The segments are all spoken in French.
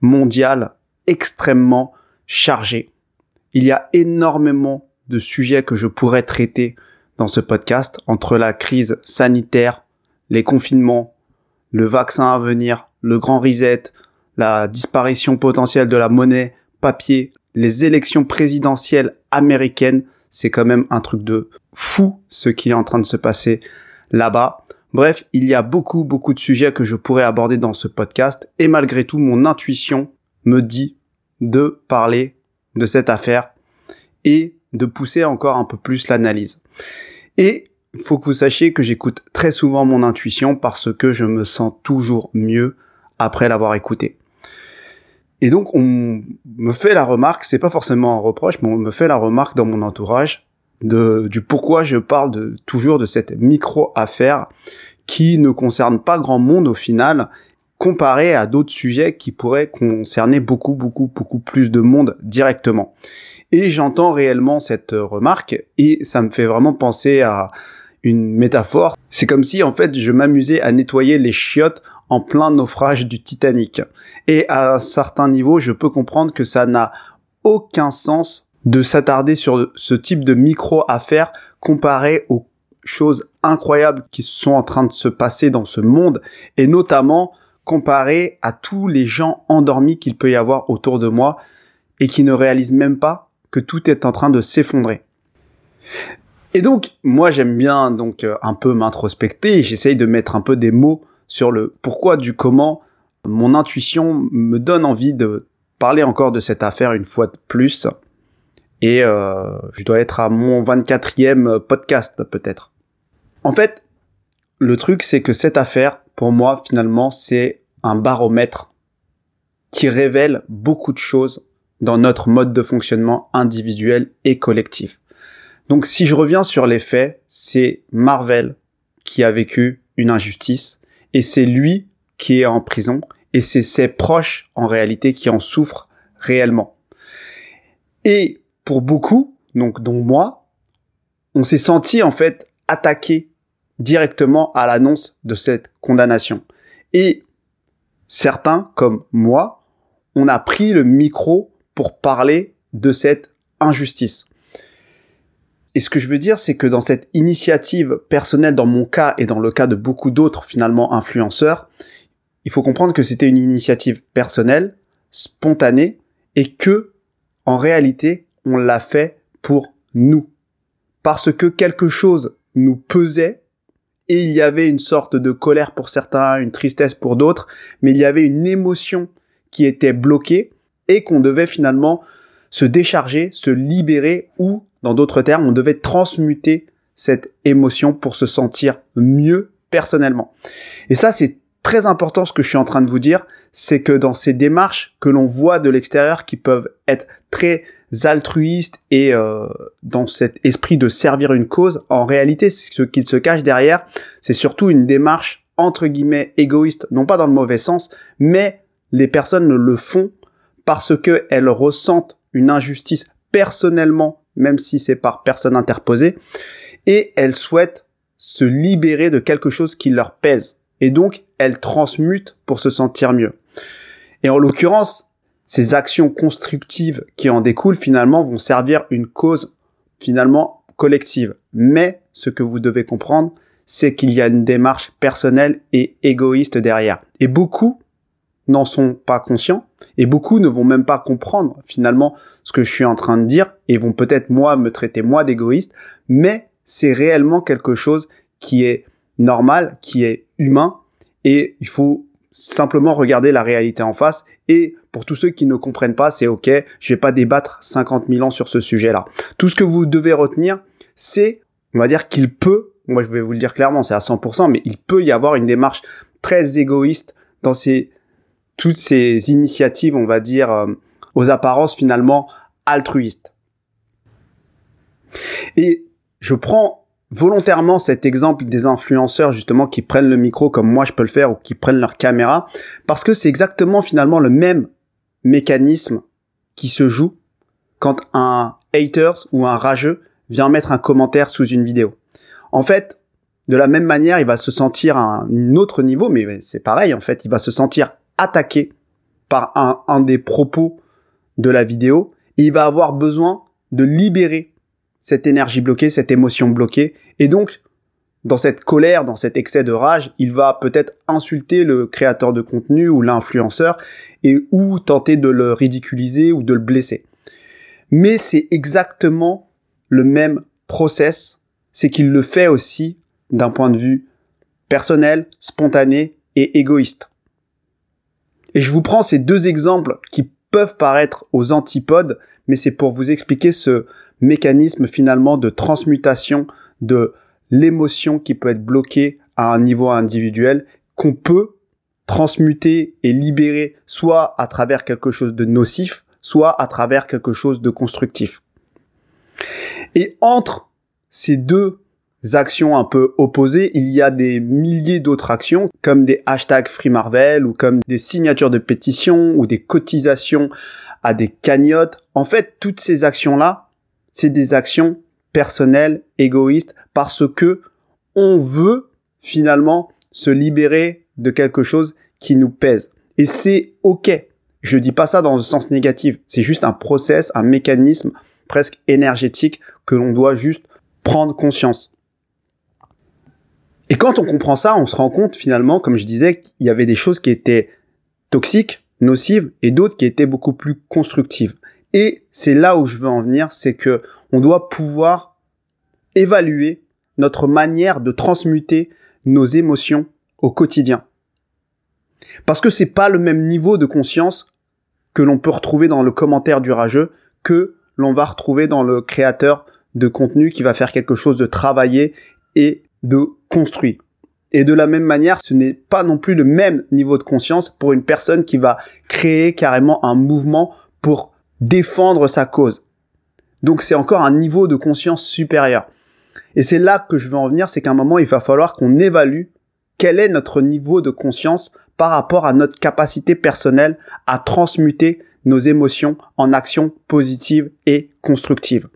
mondiale extrêmement chargée. Il y a énormément de sujets que je pourrais traiter dans ce podcast entre la crise sanitaire, les confinements, le vaccin à venir, le grand reset, la disparition potentielle de la monnaie papier, les élections présidentielles américaines, c'est quand même un truc de fou ce qui est en train de se passer là-bas. Bref, il y a beaucoup, beaucoup de sujets que je pourrais aborder dans ce podcast et malgré tout, mon intuition me dit de parler de cette affaire et de pousser encore un peu plus l'analyse. Et il faut que vous sachiez que j'écoute très souvent mon intuition parce que je me sens toujours mieux après l'avoir écouté. Et donc on me fait la remarque, c'est pas forcément un reproche, mais on me fait la remarque dans mon entourage de, du pourquoi je parle de, toujours de cette micro-affaire qui ne concerne pas grand monde au final, comparé à d'autres sujets qui pourraient concerner beaucoup, beaucoup, beaucoup plus de monde directement. Et j'entends réellement cette remarque et ça me fait vraiment penser à une métaphore. C'est comme si en fait je m'amusais à nettoyer les chiottes en plein naufrage du Titanic. Et à un certain niveau, je peux comprendre que ça n'a aucun sens de s'attarder sur ce type de micro-affaires comparé aux choses incroyables qui sont en train de se passer dans ce monde, et notamment comparé à tous les gens endormis qu'il peut y avoir autour de moi, et qui ne réalisent même pas que tout est en train de s'effondrer. Et donc, moi j'aime bien donc euh, un peu m'introspecter, j'essaye de mettre un peu des mots sur le pourquoi du comment. Mon intuition me donne envie de parler encore de cette affaire une fois de plus. Et euh, je dois être à mon 24e podcast peut-être. En fait, le truc c'est que cette affaire, pour moi finalement, c'est un baromètre qui révèle beaucoup de choses dans notre mode de fonctionnement individuel et collectif. Donc si je reviens sur les faits, c'est Marvel qui a vécu une injustice et c'est lui qui est en prison et c'est ses proches en réalité qui en souffrent réellement. Et pour beaucoup, donc dont moi, on s'est senti en fait attaqué directement à l'annonce de cette condamnation. Et certains, comme moi, on a pris le micro pour parler de cette injustice. Et ce que je veux dire, c'est que dans cette initiative personnelle, dans mon cas et dans le cas de beaucoup d'autres finalement influenceurs, il faut comprendre que c'était une initiative personnelle, spontanée, et que, en réalité, on l'a fait pour nous. Parce que quelque chose nous pesait et il y avait une sorte de colère pour certains, une tristesse pour d'autres, mais il y avait une émotion qui était bloquée et qu'on devait finalement se décharger, se libérer ou, dans d'autres termes, on devait transmuter cette émotion pour se sentir mieux personnellement. Et ça, c'est très important ce que je suis en train de vous dire, c'est que dans ces démarches que l'on voit de l'extérieur qui peuvent être très altruistes et euh, dans cet esprit de servir une cause, en réalité, ce qui se cache derrière, c'est surtout une démarche entre guillemets égoïste, non pas dans le mauvais sens, mais les personnes le font parce qu'elles ressentent une injustice personnellement, même si c'est par personne interposée, et elles souhaitent se libérer de quelque chose qui leur pèse. Et donc, elles transmutent pour se sentir mieux. Et en l'occurrence, ces actions constructives qui en découlent finalement vont servir une cause finalement collective. Mais ce que vous devez comprendre, c'est qu'il y a une démarche personnelle et égoïste derrière. Et beaucoup n'en sont pas conscients et beaucoup ne vont même pas comprendre finalement ce que je suis en train de dire et vont peut-être moi me traiter moi d'égoïste, mais c'est réellement quelque chose qui est normal, qui est humain et il faut simplement regarder la réalité en face et pour tous ceux qui ne comprennent pas, c'est ok, je vais pas débattre 50 000 ans sur ce sujet-là. Tout ce que vous devez retenir, c'est, on va dire qu'il peut, moi je vais vous le dire clairement, c'est à 100%, mais il peut y avoir une démarche très égoïste dans ces toutes ces initiatives, on va dire, euh, aux apparences finalement altruistes. Et je prends volontairement cet exemple des influenceurs justement qui prennent le micro comme moi je peux le faire ou qui prennent leur caméra parce que c'est exactement finalement le même mécanisme qui se joue quand un haters ou un rageux vient mettre un commentaire sous une vidéo. En fait, de la même manière, il va se sentir à un autre niveau, mais c'est pareil en fait, il va se sentir attaqué par un, un des propos de la vidéo et il va avoir besoin de libérer cette énergie bloquée, cette émotion bloquée. Et donc, dans cette colère, dans cet excès de rage, il va peut-être insulter le créateur de contenu ou l'influenceur et ou tenter de le ridiculiser ou de le blesser. Mais c'est exactement le même process, c'est qu'il le fait aussi d'un point de vue personnel, spontané et égoïste. Et je vous prends ces deux exemples qui peuvent paraître aux antipodes, mais c'est pour vous expliquer ce mécanisme finalement de transmutation de l'émotion qui peut être bloquée à un niveau individuel qu'on peut transmuter et libérer soit à travers quelque chose de nocif, soit à travers quelque chose de constructif. Et entre ces deux actions un peu opposées, il y a des milliers d'autres actions, comme des hashtags Free Marvel, ou comme des signatures de pétitions, ou des cotisations à des cagnottes. En fait, toutes ces actions-là, c'est des actions personnelles, égoïstes, parce que on veut finalement se libérer de quelque chose qui nous pèse. Et c'est ok. Je dis pas ça dans le sens négatif. C'est juste un process, un mécanisme presque énergétique que l'on doit juste prendre conscience. Et quand on comprend ça, on se rend compte finalement, comme je disais, qu'il y avait des choses qui étaient toxiques, nocives, et d'autres qui étaient beaucoup plus constructives. Et c'est là où je veux en venir, c'est que on doit pouvoir évaluer notre manière de transmuter nos émotions au quotidien. Parce que c'est pas le même niveau de conscience que l'on peut retrouver dans le commentaire du rageux que l'on va retrouver dans le créateur de contenu qui va faire quelque chose de travaillé et de construit. Et de la même manière, ce n'est pas non plus le même niveau de conscience pour une personne qui va créer carrément un mouvement pour défendre sa cause. Donc c'est encore un niveau de conscience supérieur. Et c'est là que je veux en venir, c'est qu'à un moment, il va falloir qu'on évalue quel est notre niveau de conscience par rapport à notre capacité personnelle à transmuter nos émotions en actions positives et constructives.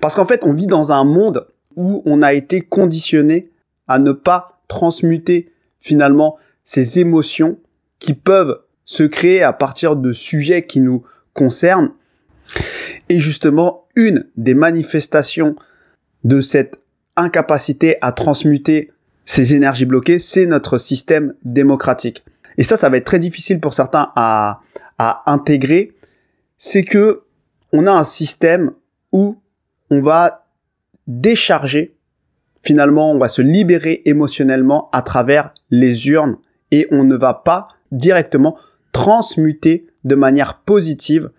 Parce qu'en fait, on vit dans un monde où on a été conditionné à ne pas transmuter finalement ces émotions qui peuvent se créer à partir de sujets qui nous concerne. Et justement, une des manifestations de cette incapacité à transmuter ces énergies bloquées, c'est notre système démocratique. Et ça, ça va être très difficile pour certains à, à intégrer. C'est que on a un système où on va décharger, finalement, on va se libérer émotionnellement à travers les urnes et on ne va pas directement transmuter de manière positive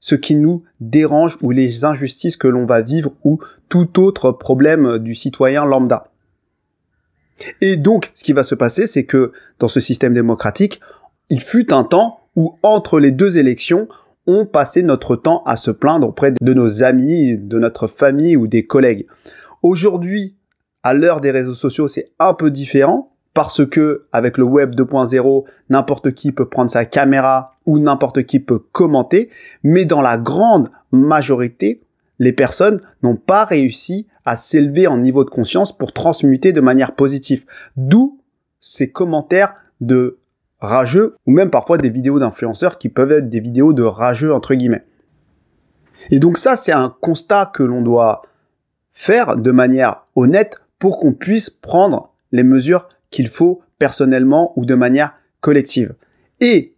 ce qui nous dérange ou les injustices que l'on va vivre ou tout autre problème du citoyen lambda. Et donc, ce qui va se passer, c'est que dans ce système démocratique, il fut un temps où entre les deux élections, on passait notre temps à se plaindre auprès de nos amis, de notre famille ou des collègues. Aujourd'hui, à l'heure des réseaux sociaux, c'est un peu différent parce que avec le web 2.0, n'importe qui peut prendre sa caméra ou n'importe qui peut commenter, mais dans la grande majorité, les personnes n'ont pas réussi à s'élever en niveau de conscience pour transmuter de manière positive. D'où ces commentaires de rageux ou même parfois des vidéos d'influenceurs qui peuvent être des vidéos de rageux entre guillemets. Et donc ça, c'est un constat que l'on doit faire de manière honnête pour qu'on puisse prendre les mesures qu'il faut personnellement ou de manière collective. Et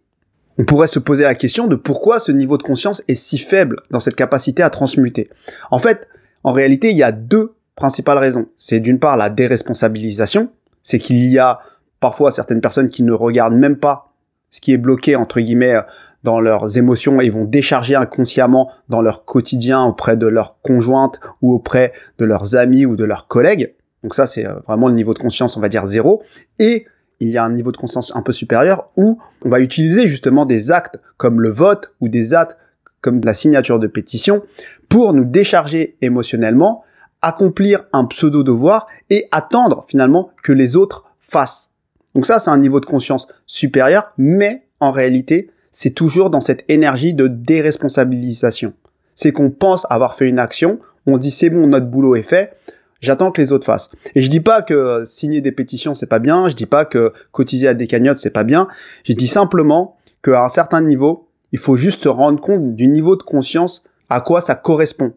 on pourrait se poser la question de pourquoi ce niveau de conscience est si faible dans cette capacité à transmuter. En fait, en réalité, il y a deux principales raisons. C'est d'une part la déresponsabilisation, c'est qu'il y a parfois certaines personnes qui ne regardent même pas ce qui est bloqué entre guillemets dans leurs émotions et vont décharger inconsciemment dans leur quotidien auprès de leur conjointe ou auprès de leurs amis ou de leurs collègues. Donc ça, c'est euh, vraiment le niveau de conscience, on va dire zéro. Et il y a un niveau de conscience un peu supérieur où on va utiliser justement des actes comme le vote ou des actes comme la signature de pétition pour nous décharger émotionnellement, accomplir un pseudo devoir et attendre finalement que les autres fassent. Donc ça, c'est un niveau de conscience supérieur, mais en réalité, c'est toujours dans cette énergie de déresponsabilisation. C'est qu'on pense avoir fait une action, on dit c'est bon, notre boulot est fait, j'attends que les autres fassent. Et je dis pas que signer des pétitions c'est pas bien, je dis pas que cotiser à des cagnottes c'est pas bien, je dis simplement qu'à un certain niveau, il faut juste se rendre compte du niveau de conscience à quoi ça correspond.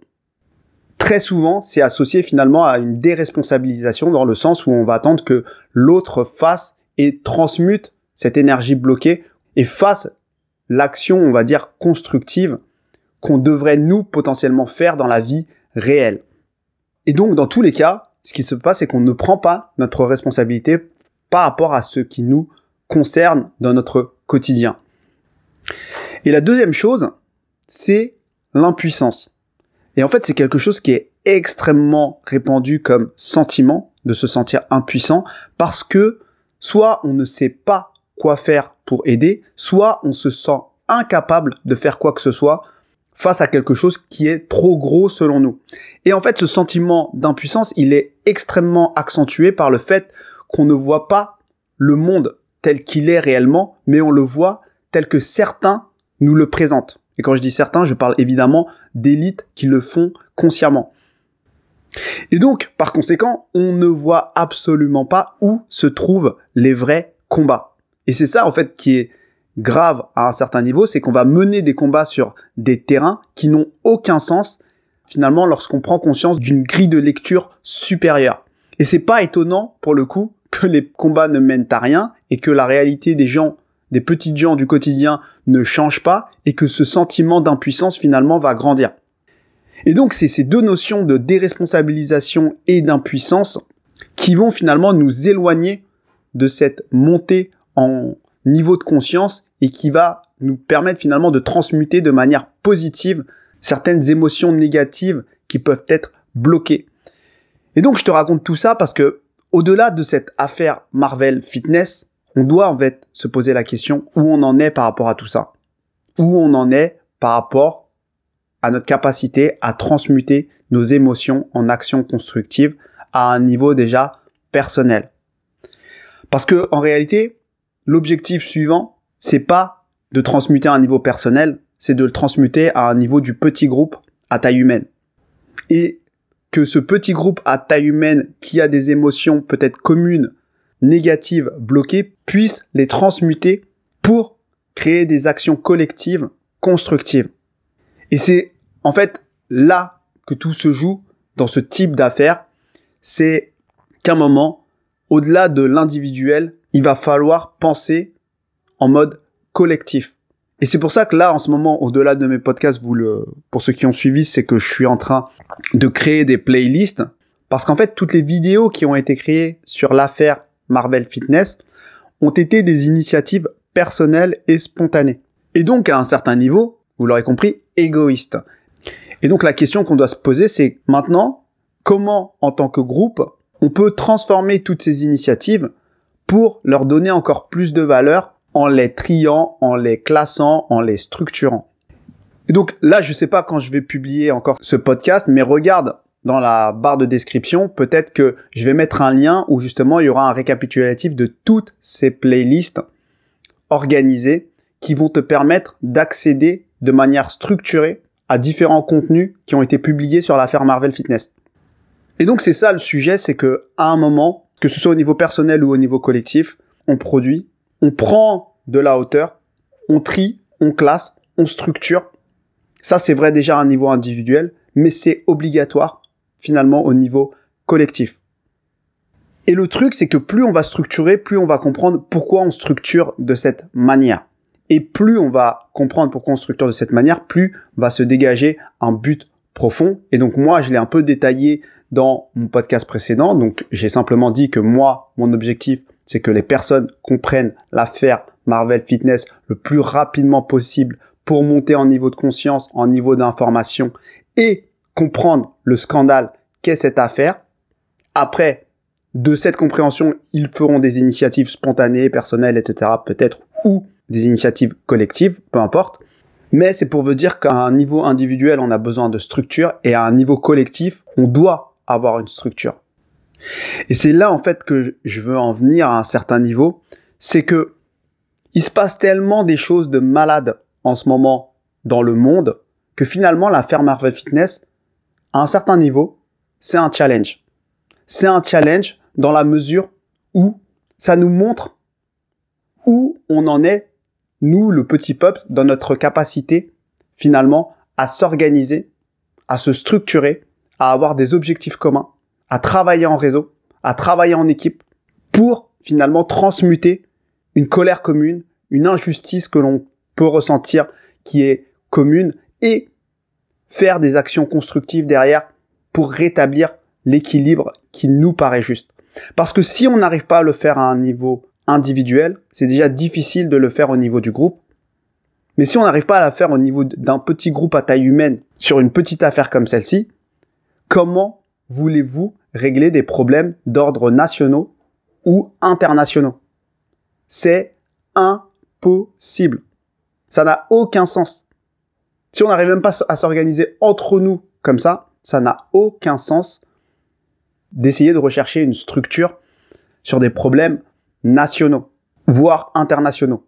Très souvent, c'est associé finalement à une déresponsabilisation dans le sens où on va attendre que l'autre fasse et transmute cette énergie bloquée et fasse l'action, on va dire, constructive qu'on devrait nous potentiellement faire dans la vie réelle. Et donc, dans tous les cas, ce qui se passe, c'est qu'on ne prend pas notre responsabilité par rapport à ce qui nous concerne dans notre quotidien. Et la deuxième chose, c'est l'impuissance. Et en fait, c'est quelque chose qui est extrêmement répandu comme sentiment de se sentir impuissant parce que soit on ne sait pas quoi faire pour aider, soit on se sent incapable de faire quoi que ce soit face à quelque chose qui est trop gros selon nous. Et en fait, ce sentiment d'impuissance, il est extrêmement accentué par le fait qu'on ne voit pas le monde tel qu'il est réellement, mais on le voit tel que certains nous le présentent. Et quand je dis certains, je parle évidemment d'élites qui le font consciemment. Et donc, par conséquent, on ne voit absolument pas où se trouvent les vrais combats. Et c'est ça, en fait, qui est grave à un certain niveau, c'est qu'on va mener des combats sur des terrains qui n'ont aucun sens, finalement, lorsqu'on prend conscience d'une grille de lecture supérieure. Et c'est pas étonnant, pour le coup, que les combats ne mènent à rien et que la réalité des gens, des petits gens du quotidien ne change pas et que ce sentiment d'impuissance finalement va grandir. Et donc c'est ces deux notions de déresponsabilisation et d'impuissance qui vont finalement nous éloigner de cette montée en niveau de conscience et qui va nous permettre finalement de transmuter de manière positive certaines émotions négatives qui peuvent être bloquées. Et donc je te raconte tout ça parce que au-delà de cette affaire Marvel Fitness, on doit en fait se poser la question où on en est par rapport à tout ça? Où on en est par rapport à notre capacité à transmuter nos émotions en actions constructives à un niveau déjà personnel. Parce que en réalité, l'objectif suivant, c'est pas de transmuter à un niveau personnel, c'est de le transmuter à un niveau du petit groupe à taille humaine. Et que ce petit groupe à taille humaine qui a des émotions peut-être communes, négatives, bloquées, puisse les transmuter pour créer des actions collectives constructives. Et c'est en fait là que tout se joue dans ce type d'affaires. C'est qu'à un moment, au-delà de l'individuel, il va falloir penser en mode collectif. Et c'est pour ça que là, en ce moment, au-delà de mes podcasts, pour ceux qui ont suivi, c'est que je suis en train de créer des playlists. Parce qu'en fait, toutes les vidéos qui ont été créées sur l'affaire Marvel Fitness ont été des initiatives personnelles et spontanées. Et donc, à un certain niveau, vous l'aurez compris, égoïste. Et donc, la question qu'on doit se poser, c'est maintenant, comment, en tant que groupe, on peut transformer toutes ces initiatives pour leur donner encore plus de valeur en les triant, en les classant, en les structurant. Et donc là, je sais pas quand je vais publier encore ce podcast, mais regarde dans la barre de description, peut-être que je vais mettre un lien où justement il y aura un récapitulatif de toutes ces playlists organisées qui vont te permettre d'accéder de manière structurée à différents contenus qui ont été publiés sur l'affaire Marvel Fitness. Et donc c'est ça le sujet, c'est que à un moment, que ce soit au niveau personnel ou au niveau collectif, on produit, on prend de la hauteur, on trie, on classe, on structure. Ça, c'est vrai déjà à un niveau individuel, mais c'est obligatoire finalement au niveau collectif. Et le truc, c'est que plus on va structurer, plus on va comprendre pourquoi on structure de cette manière. Et plus on va comprendre pourquoi on structure de cette manière, plus va se dégager un but profond. Et donc moi, je l'ai un peu détaillé dans mon podcast précédent. Donc j'ai simplement dit que moi, mon objectif, c'est que les personnes comprennent l'affaire Marvel Fitness le plus rapidement possible pour monter en niveau de conscience, en niveau d'information et comprendre le scandale qu'est cette affaire. Après, de cette compréhension, ils feront des initiatives spontanées, personnelles, etc. peut-être, ou des initiatives collectives, peu importe. Mais c'est pour vous dire qu'à un niveau individuel, on a besoin de structure et à un niveau collectif, on doit avoir une structure. Et c'est là en fait que je veux en venir à un certain niveau, c'est que il se passe tellement des choses de malades en ce moment dans le monde que finalement l'affaire Marvel Fitness, à un certain niveau, c'est un challenge. C'est un challenge dans la mesure où ça nous montre où on en est, nous, le petit peuple, dans notre capacité, finalement, à s'organiser, à se structurer, à avoir des objectifs communs, à travailler en réseau, à travailler en équipe, pour finalement transmuter une colère commune, une injustice que l'on peut ressentir qui est commune et faire des actions constructives derrière pour rétablir l'équilibre qui nous paraît juste. Parce que si on n'arrive pas à le faire à un niveau individuel, c'est déjà difficile de le faire au niveau du groupe. Mais si on n'arrive pas à le faire au niveau d'un petit groupe à taille humaine sur une petite affaire comme celle-ci, comment voulez-vous régler des problèmes d'ordre nationaux ou internationaux C'est impossible. Ça n'a aucun sens. Si on n'arrive même pas à s'organiser entre nous comme ça, ça n'a aucun sens d'essayer de rechercher une structure sur des problèmes nationaux, voire internationaux.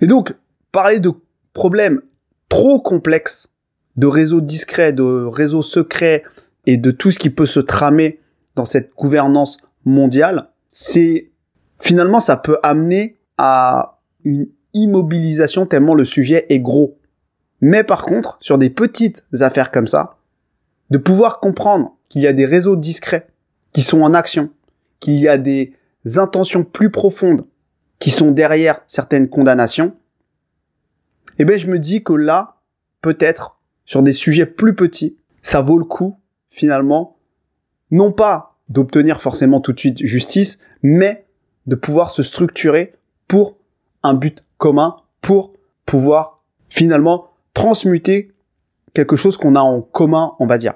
Et donc, parler de problèmes trop complexes, de réseaux discrets, de réseaux secrets et de tout ce qui peut se tramer dans cette gouvernance mondiale, c'est finalement ça peut amener à une immobilisation tellement le sujet est gros. Mais par contre, sur des petites affaires comme ça, de pouvoir comprendre qu'il y a des réseaux discrets qui sont en action, qu'il y a des intentions plus profondes qui sont derrière certaines condamnations, eh ben je me dis que là, peut-être, sur des sujets plus petits, ça vaut le coup, finalement, non pas d'obtenir forcément tout de suite justice, mais de pouvoir se structurer pour un but commun, pour pouvoir finalement transmuter quelque chose qu'on a en commun, on va dire.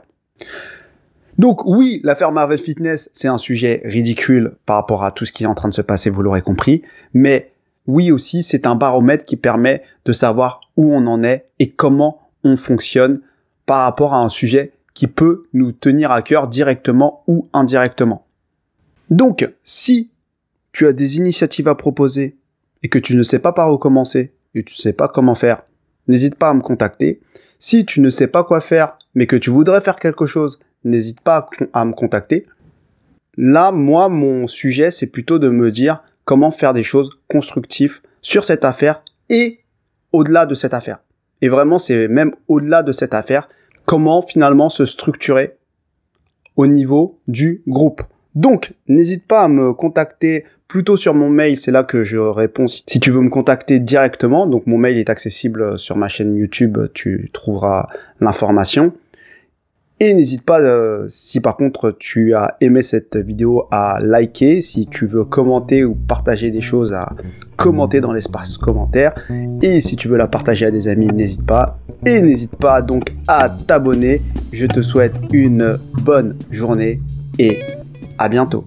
Donc oui, l'affaire Marvel Fitness, c'est un sujet ridicule par rapport à tout ce qui est en train de se passer, vous l'aurez compris, mais oui aussi, c'est un baromètre qui permet de savoir où on en est et comment on fonctionne par rapport à un sujet qui peut nous tenir à cœur directement ou indirectement. Donc, si tu as des initiatives à proposer et que tu ne sais pas par où commencer et tu ne sais pas comment faire, n'hésite pas à me contacter. Si tu ne sais pas quoi faire mais que tu voudrais faire quelque chose n'hésite pas à, me contacter. Là, moi, mon sujet, c'est plutôt de me dire comment faire des choses constructives sur cette affaire et au-delà de cette affaire. Et vraiment, c'est même au-delà de cette affaire, comment finalement se structurer au niveau du groupe. Donc, n'hésite pas à me contacter plutôt sur mon mail, c'est là que je réponds si tu veux me contacter directement. Donc mon mail est accessible sur ma chaîne YouTube, tu trouveras l'information. Et n'hésite pas, euh, si par contre tu as aimé cette vidéo, à liker. Si tu veux commenter ou partager des choses, à commenter dans l'espace commentaire. Et si tu veux la partager à des amis, n'hésite pas. Et n'hésite pas donc à t'abonner. Je te souhaite une bonne journée et à bientôt.